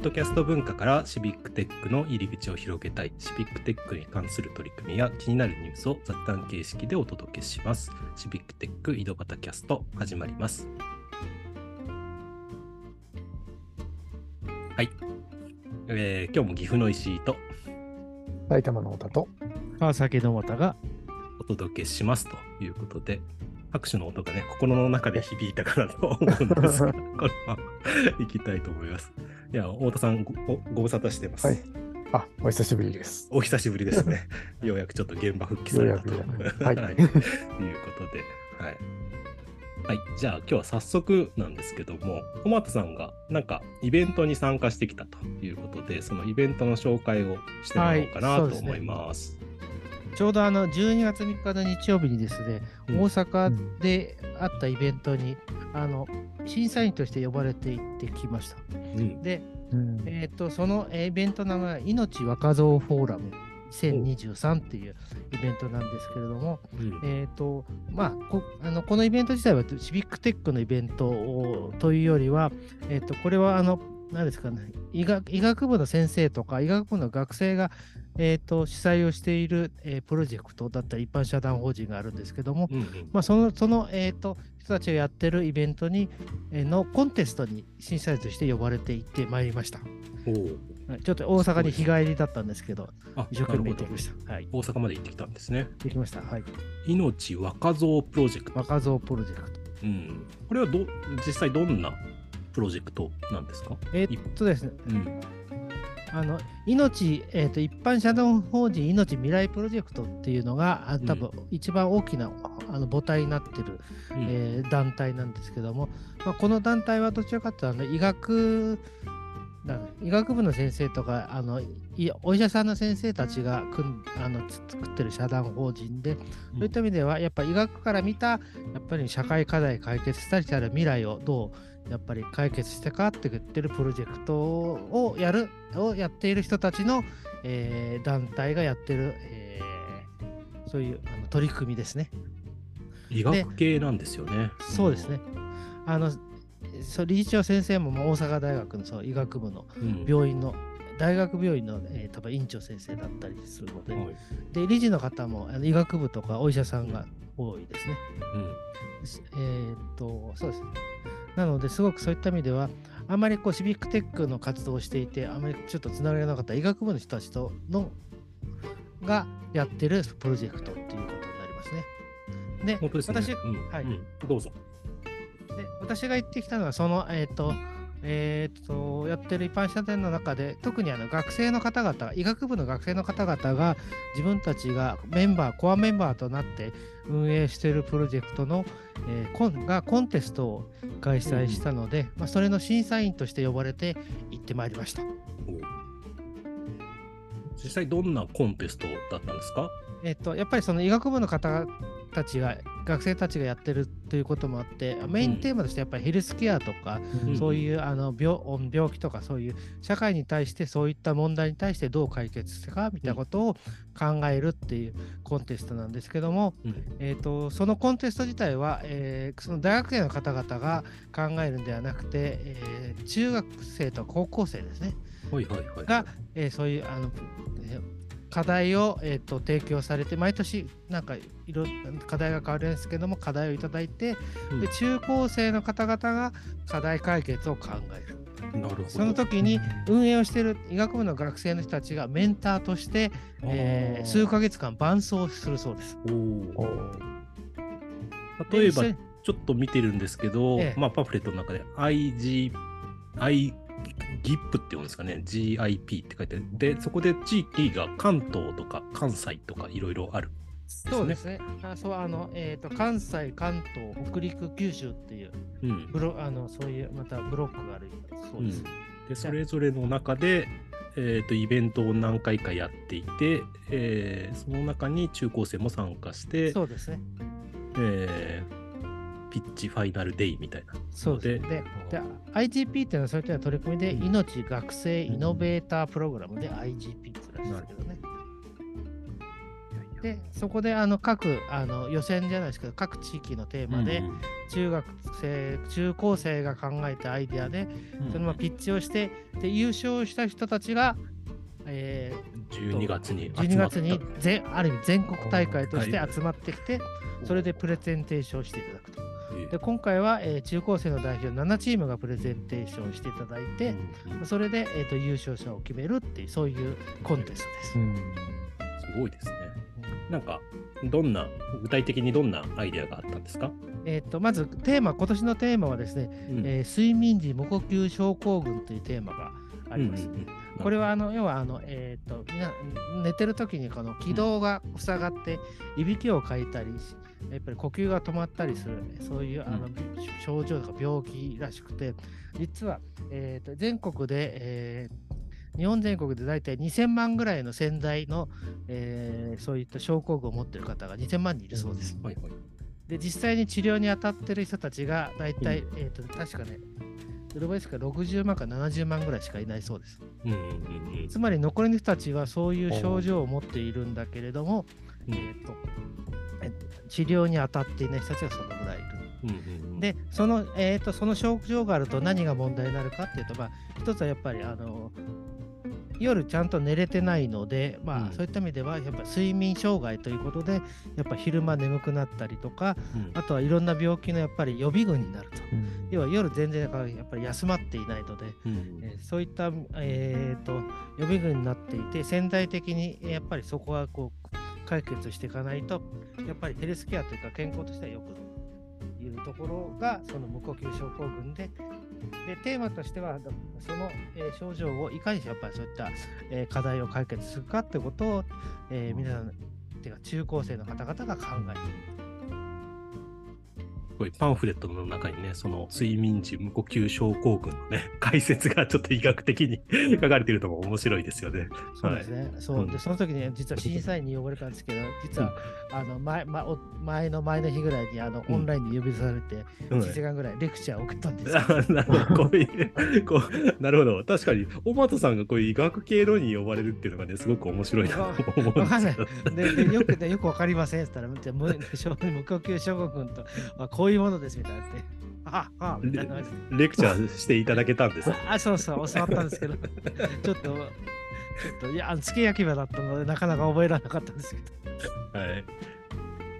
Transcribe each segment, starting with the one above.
ッドキャスト文化からシビックテックの入り口を広げたい、シビックテックに関する取り組みや気になるニュースを雑談形式でお届けします。シビックテック井戸端キャスト始まります。はい。えー今日も岐阜の石井と埼玉の太田と、川崎の又が、お届けしますということで、拍手の音がね、心の中で響いたかなと思うんですが、これは行きたいと思います。いや、太田さんご、ごご無沙汰してます。はいあ、お久しぶりです。お久しぶりですね。ようやくちょっと現場復帰されたと。ようやく はいいうことで、はい。はい、じゃあ今日は早速なんですけども、トマトさんがなんかイベントに参加してきたということで、そのイベントの紹介をしてもらおうかなと思います。ちょうどあの12月3日の日曜日にですね、うん。大阪であったイベントに、あの審査員として呼ばれて行ってきました。うん。で、うん。えっ、と、そのえーイベントの名前は、命若造フォーラム2023っていうイベントなんですけれども、うん。えっ、と、まあこあの、このイベント自体はシビックテックのイベントをというよりは、えっ、と、これはあの、何ですかね医学、医学部の先生とか医学部の学生が、えー、と主催をしている、えープロジェクトだったり一般社団法人があるんですけども、うんうんまあ、そのその、えー、と人たちがやってるイベントに、えーのコンテストに審査員として呼ばれて行ってまいりました。ちょっと大阪に日帰りだったんですけど、あ一生懸命行ってきました。はい、大阪まで行ってきたんですね。行きました。はい。命若造プロジェクト。若造プロジェクト。うん、これはど実際どんなプロジェクトなんですか？えーっとですね、うん。あの命、えー、と一般社団法人命未来プロジェクトっていうのが、あ多分一番大きなあの母体になってる、うん。えー団体なんですけども、まあ、この団体はどちらかというとあの医学な医学部の先生とかあのいお医者さんの先生たちが組んあのつ作ってる社団法人で、そういった意味ではやっぱ医学から見たやっぱり社会課題解決したりしたら未来をどうやっぱり解決してかって言ってるプロジェクトをやるをやっている人たちの、えー団体がやってる、えーそういうあの取り組みですね。医学系なんですよね。そうですね。あのそう理事長先生も大阪大学のそう医学部のうん。病院の大学病院の、えー多分院長先生だったりするので、はいで理事の方もあの医学部とかお医者さんが多いですね。うんしえーっとそうですね。なのですごくそういった意味ではあまりこうシビックテックの活動をしていてあまりちょっとつながりがなかった医学部の人たちとのがやってるプロジェクトっていうことになりますね。でですね。私うんはいうんどうぞ。で私が行ってきたのはそのえっ、とえーとやってる一般社団の中で特にあの学生の方々医学部の学生の方々が自分たちがメンバーコアメンバーとなって運営しているプロジェクトの、えーコンがコンテストを開催したので、まあ、それの審査員として呼ばれて行ってまいりました。実際どんなコンテストだったんですか？えっと、やっぱりその医学部の方たちが学生たちがやってるということもあってメインテーマとしてやっぱりヘルスケアとか、うん。そういうあの病病気とかそういう社会に対してそういった問題に対してどう解決するかみたいなことを考えるっていうコンテストなんですけども、うん。えー、とそのコンテスト自体は、えーその大学生の方々が考えるんではなくて、えー中学生と高校生ですね。はいはいはい。が、えーそういうあの、えー課題を、えー、と提供されて毎年なんかいろ課題が変わるんですけども課題をいただいて、うん。で中高生の方々が課題解決を考える。なるほど。その時に運営をしている医学部の学生の人たちがメンターとして、えー数ヶ月間伴走するそうです。例えばちょっと見てるんですけど、ええ。まあパンフレットの中で IG、I、GIP って言うんですかね、GIP って書いてある。で、そこで地域が関東とか関西とかいろいろある。そうですね。あそうあのえーと関西、関東、北陸、九州っていううん。ブロあのそういうまたブロックがあるそうです。で、それぞれの中で、えー、とイベントを何回かやっていて、えーその中に中高生も参加して、そうですね。えーピッチファイナルデイみたいな。そうですね。でで IGP っていうのはそういった取り組みで、うん命学生イノベータープログラムで IGP って言うんですけどね。でそこであの各あの予選じゃないですけど各地域のテーマで中学生中高生が考えたアイデアでそのままピッチをしてで優勝した人たちが、え12月にー、12月に全ある意味全国大会として集まってきてそれでプレゼンテーションしていただくと。で今回は、えー中高生の代表7チームがプレゼンテーションしていただいて、それで、えー、と優勝者を決めるっていうそういうコンテストです。うん。すごいですね。なんか、どんな、具体的にどんなアイデアがあったんですか、えー、とまずテーマ今年のテーマはですね、うん。えー睡眠時無呼吸症候群というテーマがあります。うんうんうん。これはあの要はあの、えー、とみんな寝てる時にこの気道が塞がっていびきをかいたりしやっぱり呼吸が止まったりするそういうあの、症状とか病気らしくて実は、えー、と全国で、えー日本全国で大体2000万ぐらいの潜在の、えーそういった症候群を持っている方が2000万人いるそうです。はいはい。で実際に治療に当たってる人たちが大体、えー、と確かねウルバイスか60万か70万ぐらいしかいないそうです。うんうんうんつまり残りの人たちはそういう症状を持っているんだけれども、うんえーとえ治療に当たっていない人たちがそのぐらいいる。うんうんうん。でその,、えー、とその症状があると何が問題になるかっていうと、まあ、一つはやっぱりあの夜ちゃんと寝れてないので、まあうん。そういった意味ではやっぱ睡眠障害ということでやっぱ昼間眠くなったりとかうん。あとはいろんな病気のやっぱり予備軍になると。うん。要は夜全然やっぱり休まっていないので、うん。えーそういった、えー、と予備軍になっていて潜在的にえーやっぱりそこはこう解決していかないとやっぱりヘルスケアというか健康としてはよくいうところがその無呼吸症候群ででテーマとしてはその、え症状をいかにやっぱりそういった、え課題を解決するかってことを、え皆さんていうか中高生の方々が考えている。こういうパンフレットの中にね、その睡眠時無呼吸症候群のね、解説がちょっと医学的に 書かれているのも面白いですよね。そうですね。そうう。んで、その時に実は審査員に呼ばれたんですけど、実は、あの前、ま、お前の前の日ぐらいにあのうんオンラインで呼び出されて、うん1時間ぐらいレクチャーを受けたんですよ。あなるほどこうなるほど。確かに、小俣さんがこういう医学系のに呼ばれるっていうのがね、すごく面白いなと思うんですけど。ででよくね、よくわかりませんって言ったら、無無無呼吸症候群とはこういうものですみたいなって。ああ、みたいな感じで。レクチャーしていただけたんです。あ、そうそう、教わったんですけど、ちょっと、ちょっと、いや、付け焼き場だったので、なかなか覚えられなかったんですけど。はい。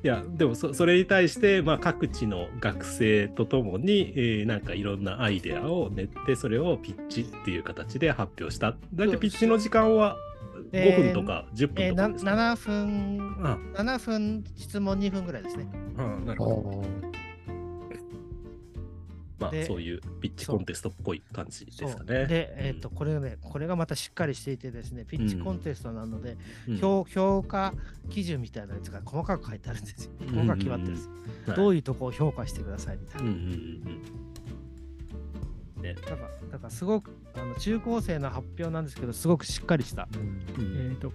いや、でもそ、それに対して、まあ、各地の学生とともに、えーなんかいろんなアイデアを練って、それをピッチっていう形で発表した。だいたいピッチの時間はえー5分とか10えーな分とかですか、7分、あ7分、質問2分ぐらいですね。あなるあほど。ーまあ、でそういうピッチコンテストっぽい感じですかね。で、えっ、と、これがね、これがまたしっかりしていてですね、ピッチコンテストなので、うん評評価基準みたいなやつが細かく書いてあるんですよ。ん細かく決まってるんですよ。はいどういうとこを評価してくださいみたいな。うんうんから、だからすごくあの中高生の発表なんですけど、すごくしっかりした、うんえー、と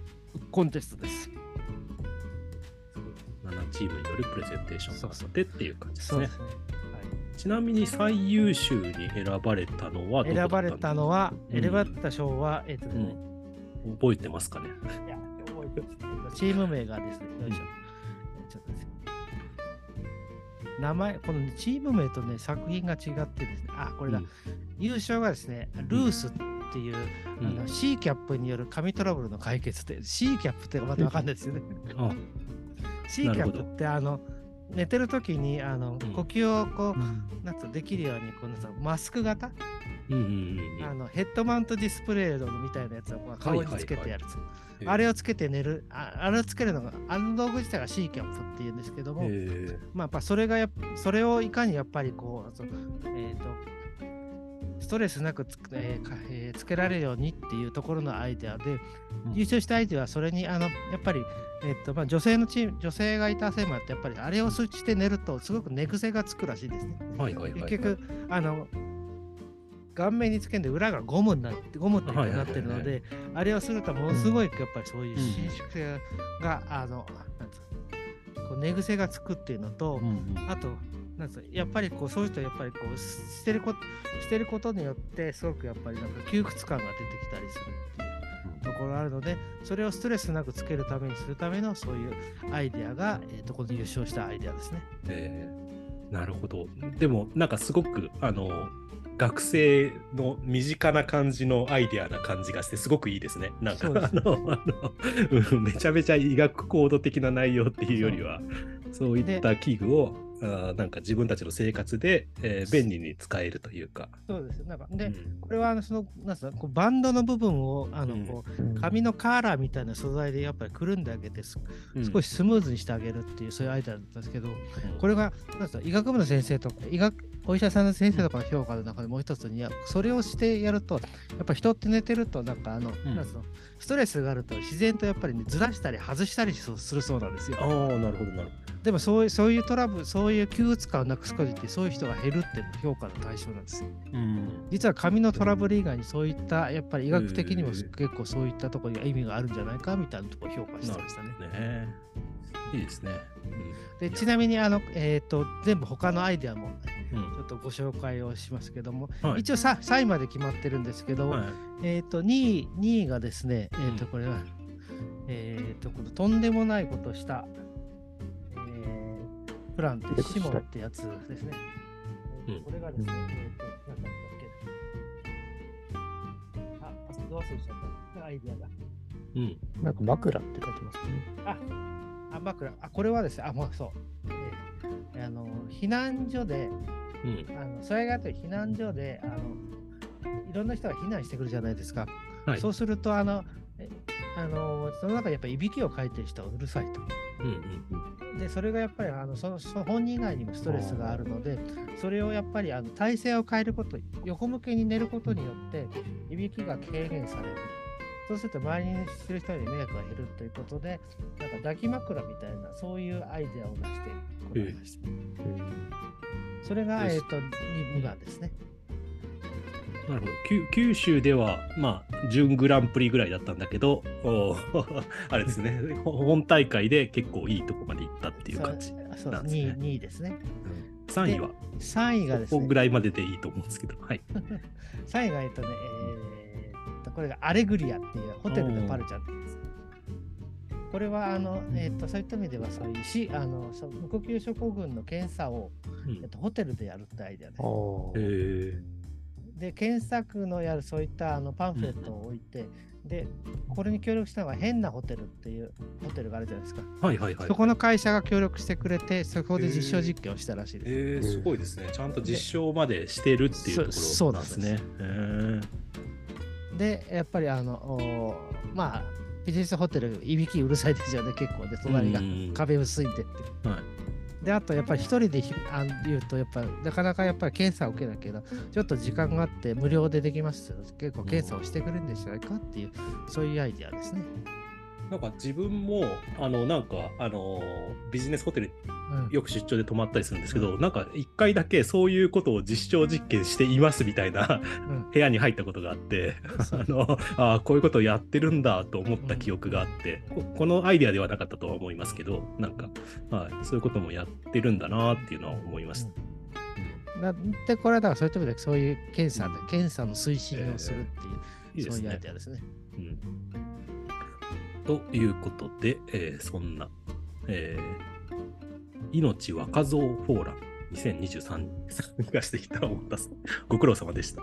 コンテストです。7チームによるプレゼンテーションがあってっていう感じですねそうで。すね。ちなみに最優秀に選ばれたのははい、選ばれたのは、うん。選ばれた賞は、えっ、とね、うん。覚えてますかね？いや、覚えてますチーム名がですね、よいしょ。ちょっとですね名前、このね、チーム名とね、作品が違ってですね、あ、これだ、うん。優勝がですね、ルースっていう、うん。あの C キャップによる紙トラブルの解決で、C キャップってまだわかんないですよね。あ C キャップって、あの、寝てる時にあの、うん。呼吸をこう、なんつうのできるようにこうなんつうのマスク型、うんうんうんあのヘッドマウントディスプレイみたいなやつをこう顔につけてやるやつ、うん。あれをつけて寝るああれをつけるのがあの道具自体が C キャップっていうんですけども、えまあやっぱそれがやっそれをいかにやっぱりこうそえー、とストレスなくつ,、えーかえーつけられるようにっていうところのアイデアで、優勝したアイデアはそれにあのやっぱり、えーとまあ、女性のチーム女性がいたせいもあってやっぱりあれをして寝るとすごく寝癖がつくらしいですね。ーはいはいはいはい。結局あの顔面につけんで裏がゴムになってゴムってなってるのはいはいはいであれをするとものすごいやっぱりそういううん伸縮性が、あのなんつうこう寝癖がつくっていうのと、うんうんあとなんつうやっぱりこうそういう人はやっぱりこうしてることしてることによってすごくやっぱりなんか窮屈感が出てきたりするっていうところがあるので、それをストレスなくつけるためにするためのそういうアイデアが、えー、とこの優勝したアイデアですね。えーなるほど。でも、なんかすごく、あの、学生の身近な感じのアイデアな感じがして、すごくいいですね。なんか、あの、あのうんめちゃめちゃ医学コード的な内容っていうよりは、そういった器具を、あーなんか自分たちの生活で、えー便利に使えるというか。そうです。なんかで、うん。これはあのそのなんすかこうバンドの部分をあの、うん。こう紙のカーラーみたいな素材でやっぱりくるんであげて、少しスムーズにしてあげるっていうそういうアイデアだったんですけど、これがなんですか医学部の先生とか医学お医者さんの先生とかの評価の中でもう一つにやそれをしてやるとやっぱ人って寝てるとなんかあの、うんなんすかストレスがあると自然とやっぱり、ね、ずらしたり外したりするそうなんですよ。ああ、なるほど、なるほでもそういうそういうトラブルそういう窮屈感をなくすことってそういう人が減るっていうのが評価の対象なんですよ。ど。うん。実は髪のトラブル以外にそういったやっぱり医学的にも結構そういったところには意味があるんじゃないかみたいなところを評価してましたね。ねいいですね。でちなみにあの、えー、と全部他のアイデアもうん。ちょっとご紹介をしますけども、はい一応さ3位まで決まってるんですけど、はいえっ、と2位 ,2 位がですね、えっ、とうんこれは、えっ、とこのとんでもないことした、えープランってシモンってやつですね。えーとうんこれがですね、うんえっ、と、なんだったっけあ、あ、どう忘れちゃった。アイデアが。うん。なんか枕って書いてますね。あ、あ、枕。あ、これはですね、あ、もうそう。えーあの、避難所で、うん。あのそれがあって避難所であのいろんな人が避難してくるじゃないですか。はい。そうするとあのえあのその中でやっぱりいびきをかいてる人はうるさいと。うんうんでそれがやっぱりあのそのその本人以外にもストレスがあるのでそれをやっぱりあの体勢を変えること横向けに寝ることによっていびきが軽減される。そうすると周りにする人に迷惑が減るということでなんか抱き枕みたいなそういうアイデアを出してこられました。それが、えっと 2, 番ですね。なるほど九九州では、まあ、準グランプリぐらいだったんだけど、あれですね、ほ本大会で結構いいとこまで行ったっていう感じ。なんですね 2, 位ですね。3位は、3位がですねここぐ、らいまででいいと思うんですけど、はい。3位がえっとね、えーこれがアレグリアっていうホテルのパルちゃんって言うんです。これはあの、えーっとそういった意味ではそういうしあの無呼吸症候群の検査を、うんえっと、ホテルでやるってアイデアですあ。ーえで検索のやるそういったあのパンフレットを置いて、でこれに協力したのが変なホテルっていうホテルがあるじゃないですか。ーはいはいはい。そこの会社が協力してくれて、そこで実証実験をしたらしいです。えー、すごいですね。ちゃんと実証までしてるっていうところそそうななんんですね。えーで、やっぱりあの、おまあ、ビジネスホテル、いびきうるさいですよね、結構で、隣が。うん壁薄いんでって。はい。で、あと、やっぱり一人で言うと、やっぱなかなかやっぱり検査を受けなきゃいけない。ちょっと時間があって無料でできますよ。結構検査をしてくれるんじゃないかっていう、そういうアイディアですね。なんか自分も、あの、なんか、あの、ビジネスホテルうん。よく出張で泊まったりするんですけど、なんか一回だけそういうことを実証実験していますみたいなうん。部屋に入ったことがあって、そう。あのあーこういうことをやってるんだと思った記憶があって、ここのアイデアではなかったとは思いますけど、なんか、はい、そういうこともやってるんだなっていうのは思いました。なで、これはだからそういった意味でそういう検査で、検査の推進をするっていう、いいですね。そういうアイデ。アですね。うんということで、えーそんな、えー命若造フォーラム2023に参加してきた思ったすご苦労様でした。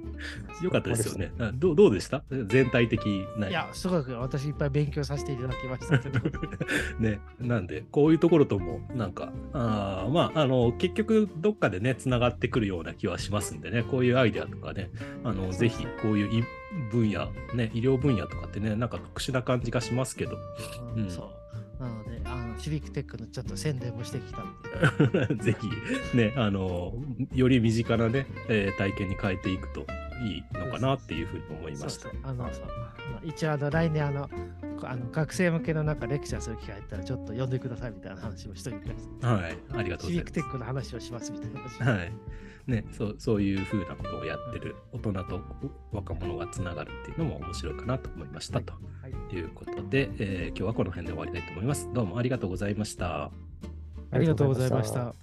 よかったですよね。あどうどうでした？全体的ないや、すごく私いっぱい勉強させていただきましたけど。ね、なんで、こういうところとも、なんか、あーまあ、あの、結局、どっかでね、つながってくるような気はしますんでね、こういうアイデアとかね、あの、ぜひ、こういうい分野、ね、医療分野とかってね、なんか特殊な感じがしますけど、うんそう。なので、あのシビックテックのちょっと宣伝もしてきたんで。ぜひ、ね、あの、より身近なね、えー体験に変えていくといいのかなっていうふうに思いました。あの一応あの来年あのあの学生向けのなんかレクチャーする機会あったらちょっと呼んでくださいみたいな話もしといてはい、ありがとうございます。シビックテックの話をしますみたいな話。はい。ね、そうそういうふうなことをやってる大人と若者がつながるっていうのも面白いかなと思いました、ということで、えー、今日はこの辺で終わりたいと思います。どうもありがとうございました。ありがとうございました。